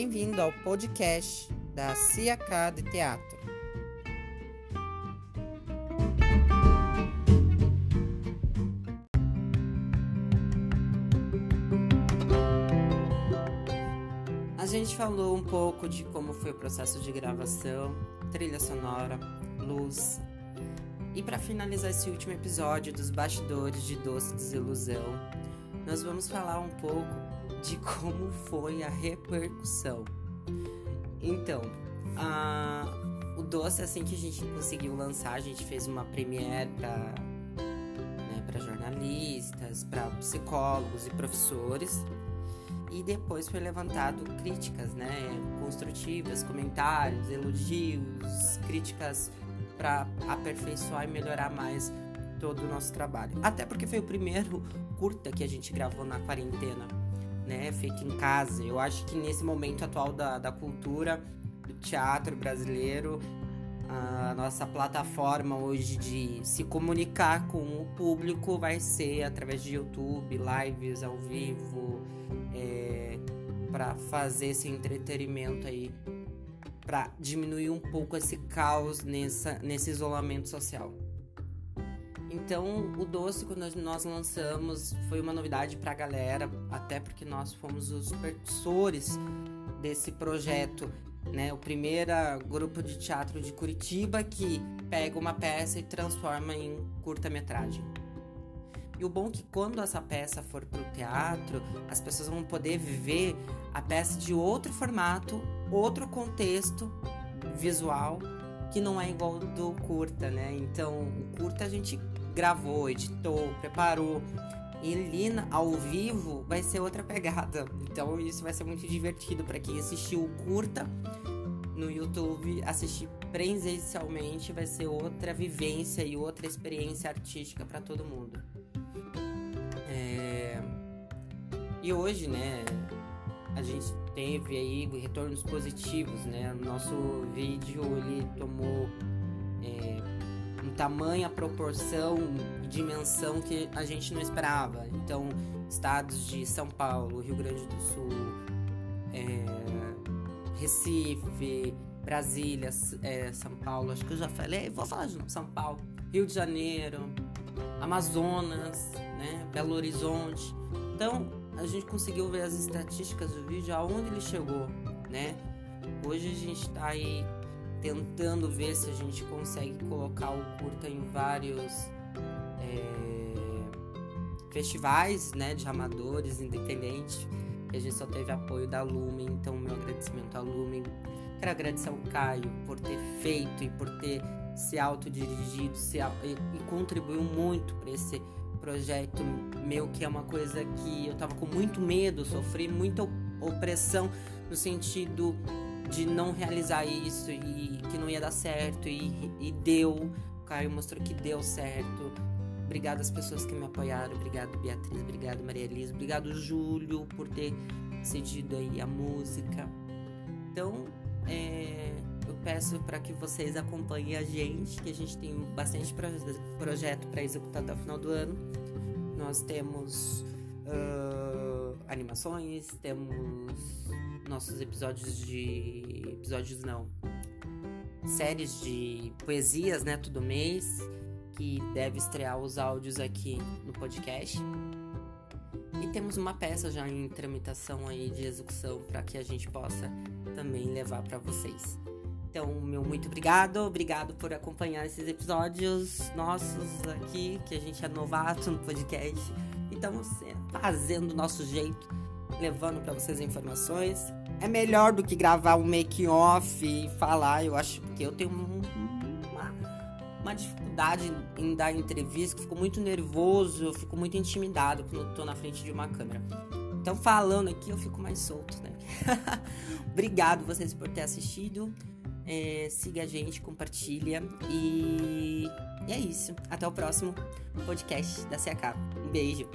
Bem-vindo ao podcast da CIAK de Teatro. A gente falou um pouco de como foi o processo de gravação, trilha sonora, luz. E para finalizar esse último episódio dos bastidores de Doce Desilusão, nós vamos falar um pouco de como foi a repercussão. Então, a, o doce, assim que a gente conseguiu lançar, a gente fez uma premiere para né, jornalistas, para psicólogos e professores. E depois foi levantado críticas, né, construtivas, comentários, elogios, críticas para aperfeiçoar e melhorar mais todo o nosso trabalho. Até porque foi o primeiro curta que a gente gravou na quarentena, né? Feito em casa. Eu acho que nesse momento atual da, da cultura, do teatro brasileiro, a nossa plataforma hoje de se comunicar com o público vai ser através de YouTube, lives ao vivo, é, para fazer esse entretenimento aí, para diminuir um pouco esse caos nessa, nesse isolamento social. Então, o doce, quando nós lançamos, foi uma novidade para a galera, até porque nós fomos os percussores desse projeto, né? O primeiro grupo de teatro de Curitiba que pega uma peça e transforma em curta-metragem. E o bom é que quando essa peça for para o teatro, as pessoas vão poder ver a peça de outro formato, outro contexto visual que não é igual do curta, né? Então, o curta a gente gravou, editou, preparou. E Lina ao vivo vai ser outra pegada. Então isso vai ser muito divertido para quem assistiu o curta no YouTube, assistir presencialmente vai ser outra vivência e outra experiência artística para todo mundo. É... E hoje, né, a gente teve aí retornos positivos, né? Nosso vídeo ele tomou é, um tamanho, proporção e dimensão que a gente não esperava. Então, estados de São Paulo, Rio Grande do Sul, é, Recife, Brasília, é, São Paulo, acho que eu já falei, vou falar de São Paulo, Rio de Janeiro, Amazonas, né, Belo Horizonte. Então, a gente conseguiu ver as estatísticas do vídeo aonde ele chegou, né? Hoje a gente está aí tentando ver se a gente consegue colocar o curta em vários é, festivais, né, de amadores independentes. E a gente só teve apoio da Lumen, então meu agradecimento à Lumen. Quero agradecer ao Caio por ter feito e por ter se autodirigido se, e, e contribuiu muito para esse projeto meu, que é uma coisa que eu tava com muito medo, sofri muita opressão no sentido de não realizar isso e que não ia dar certo e, e deu. O Caio mostrou que deu certo. Obrigado às pessoas que me apoiaram. Obrigado, Beatriz. Obrigado, Maria Elisa. Obrigado, Júlio, por ter cedido aí a música. Então, é, peço para que vocês acompanhem a gente, que a gente tem bastante projeto para executar até o final do ano. Nós temos uh, animações, temos nossos episódios de. episódios não. séries de poesias, né? Todo mês. Que deve estrear os áudios aqui no podcast. E temos uma peça já em tramitação aí de execução para que a gente possa também levar para vocês. Então, meu muito obrigado, obrigado por acompanhar esses episódios nossos aqui, que a gente é novato no podcast. E estamos fazendo do nosso jeito, levando para vocês informações. É melhor do que gravar um make off e falar, eu acho, porque eu tenho uma, uma dificuldade em dar entrevista, fico muito nervoso, fico muito intimidado quando estou na frente de uma câmera. Então, falando aqui, eu fico mais solto, né? Obrigado vocês por ter assistido. É, siga a gente, compartilha e... e é isso. Até o próximo podcast da CAK. Um beijo.